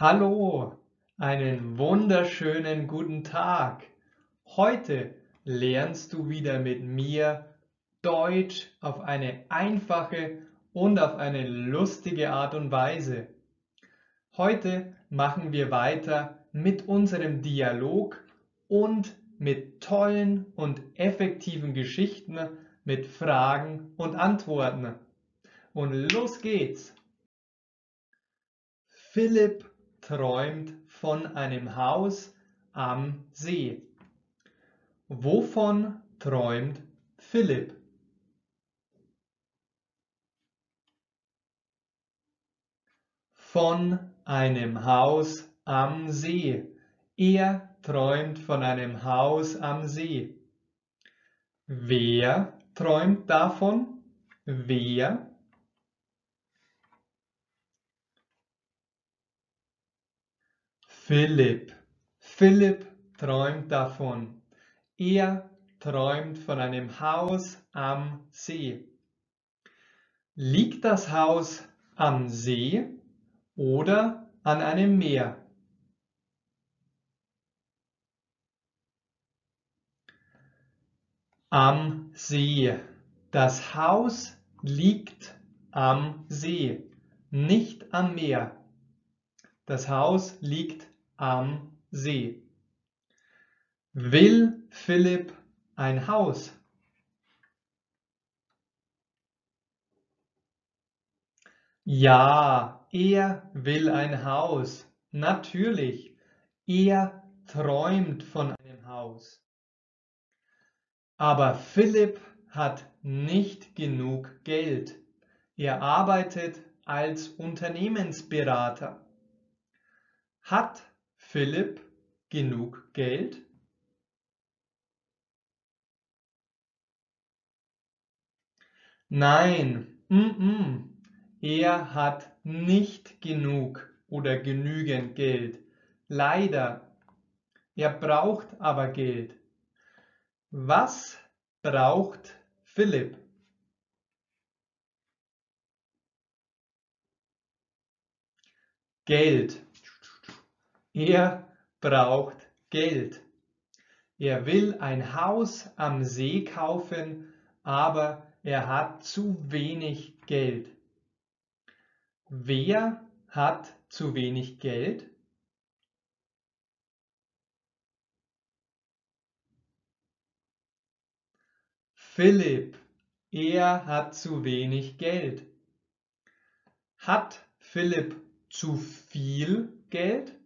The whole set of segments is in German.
Hallo, einen wunderschönen guten Tag. Heute lernst du wieder mit mir Deutsch auf eine einfache und auf eine lustige Art und Weise. Heute machen wir weiter mit unserem Dialog und mit tollen und effektiven Geschichten mit Fragen und Antworten. Und los geht's! Philipp träumt von einem Haus am See. Wovon träumt Philipp? Von einem Haus am See. Er träumt von einem Haus am See. Wer träumt davon? Wer? Philipp. Philipp träumt davon. Er träumt von einem Haus am See. Liegt das Haus am See oder an einem Meer? Am See. Das Haus liegt am See, nicht am Meer. Das Haus liegt am See. Will Philipp ein Haus? Ja, er will ein Haus. Natürlich. Er träumt von einem Haus. Aber Philipp hat nicht genug Geld. Er arbeitet als Unternehmensberater. Hat Philipp genug Geld? Nein, mm -mm. er hat nicht genug oder genügend Geld. Leider. Er braucht aber Geld. Was braucht Philipp? Geld. Er braucht Geld. Er will ein Haus am See kaufen, aber er hat zu wenig Geld. Wer hat zu wenig Geld? Philipp, er hat zu wenig Geld. Hat Philipp zu viel Geld?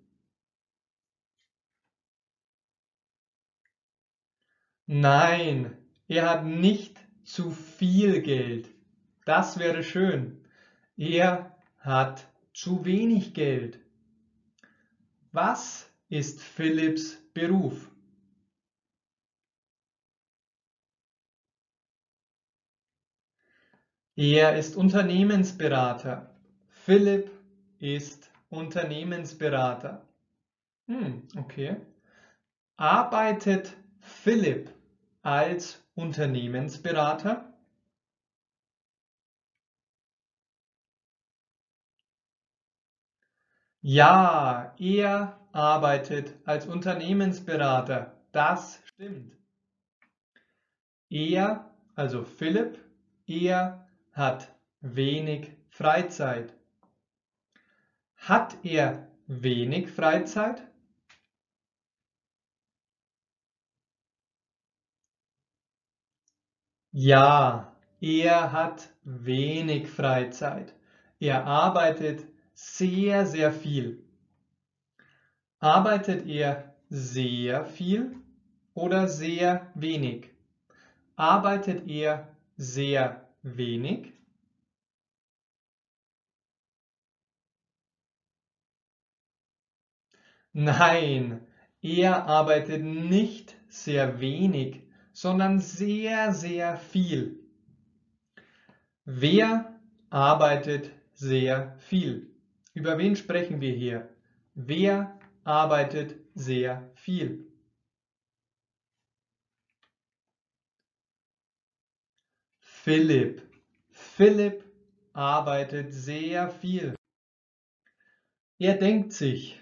Nein, er hat nicht zu viel Geld. Das wäre schön. Er hat zu wenig Geld. Was ist Philipps Beruf? Er ist Unternehmensberater. Philipp ist Unternehmensberater. Hm, okay. Arbeitet Philipp als Unternehmensberater? Ja, er arbeitet als Unternehmensberater. Das stimmt. Er, also Philipp, er hat wenig Freizeit. Hat er wenig Freizeit? Ja, er hat wenig Freizeit. Er arbeitet sehr, sehr viel. Arbeitet er sehr viel oder sehr wenig? Arbeitet er sehr wenig? Nein, er arbeitet nicht sehr wenig, sondern sehr, sehr viel. Wer arbeitet sehr viel? Über wen sprechen wir hier? Wer arbeitet sehr viel? Philipp. Philipp arbeitet sehr viel. Er denkt sich,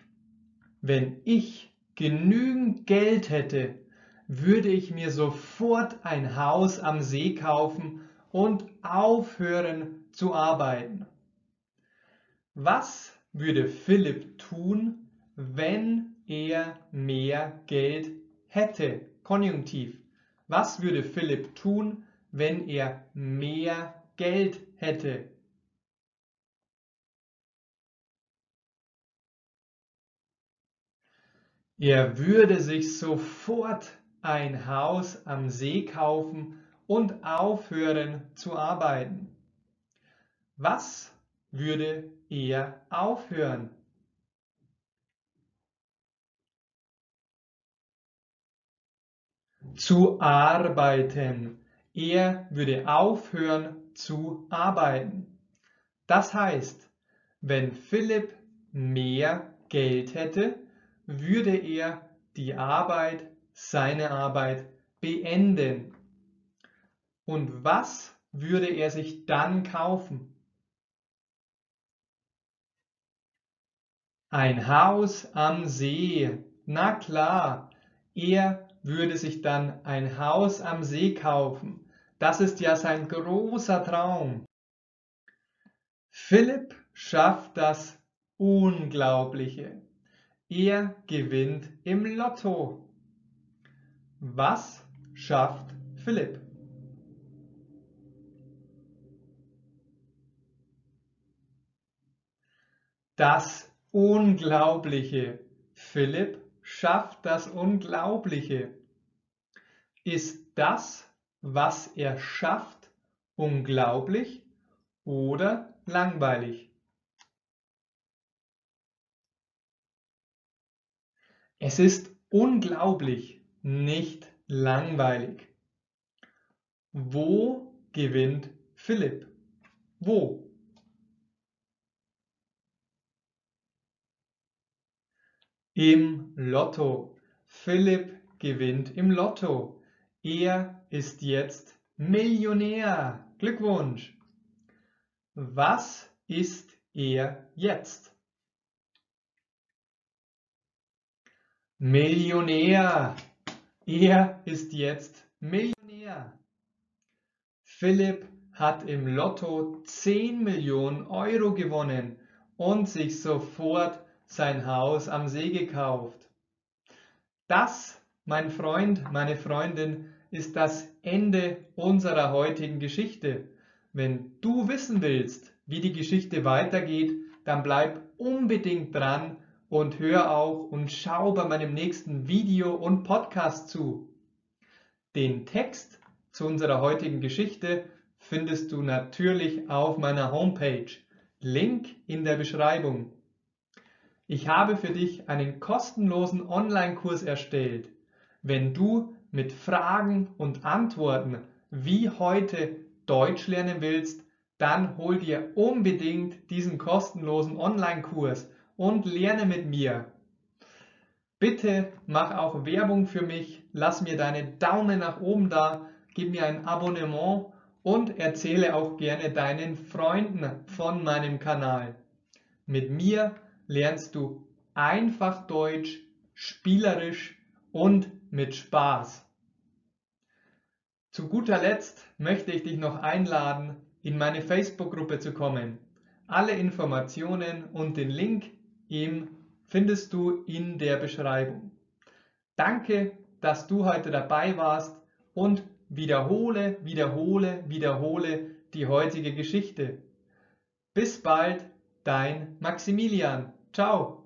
wenn ich genügend Geld hätte, würde ich mir sofort ein Haus am See kaufen und aufhören zu arbeiten. Was würde Philipp tun, wenn er mehr Geld hätte? Konjunktiv. Was würde Philipp tun, wenn er mehr Geld hätte? Er würde sich sofort ein Haus am See kaufen und aufhören zu arbeiten. Was würde er aufhören? Zu arbeiten. Er würde aufhören zu arbeiten. Das heißt, wenn Philipp mehr Geld hätte, würde er die Arbeit, seine Arbeit beenden. Und was würde er sich dann kaufen? Ein Haus am See. Na klar, er würde sich dann ein Haus am See kaufen. Das ist ja sein großer Traum. Philipp schafft das Unglaubliche. Er gewinnt im Lotto. Was schafft Philipp? Das Unglaubliche. Philipp schafft das Unglaubliche. Ist das, was er schafft, unglaublich oder langweilig? Es ist unglaublich, nicht langweilig. Wo gewinnt Philipp? Wo? Im Lotto. Philipp gewinnt im Lotto. Er ist jetzt Millionär. Glückwunsch. Was ist er jetzt? Millionär. Er ist jetzt Millionär. Philipp hat im Lotto 10 Millionen Euro gewonnen und sich sofort sein Haus am See gekauft. Das, mein Freund, meine Freundin, ist das Ende unserer heutigen Geschichte. Wenn du wissen willst, wie die Geschichte weitergeht, dann bleib unbedingt dran und hör auch und schau bei meinem nächsten Video und Podcast zu. Den Text zu unserer heutigen Geschichte findest du natürlich auf meiner Homepage. Link in der Beschreibung. Ich habe für dich einen kostenlosen Online-Kurs erstellt. Wenn du mit Fragen und Antworten wie heute Deutsch lernen willst, dann hol dir unbedingt diesen kostenlosen Online-Kurs und lerne mit mir. Bitte mach auch Werbung für mich, lass mir deine Daumen nach oben da, gib mir ein Abonnement und erzähle auch gerne deinen Freunden von meinem Kanal. Mit mir lernst du einfach Deutsch, spielerisch und mit Spaß. Zu guter Letzt möchte ich dich noch einladen, in meine Facebook-Gruppe zu kommen. Alle Informationen und den Link ihm findest du in der Beschreibung. Danke, dass du heute dabei warst und wiederhole, wiederhole, wiederhole die heutige Geschichte. Bis bald, dein Maximilian. Ciao.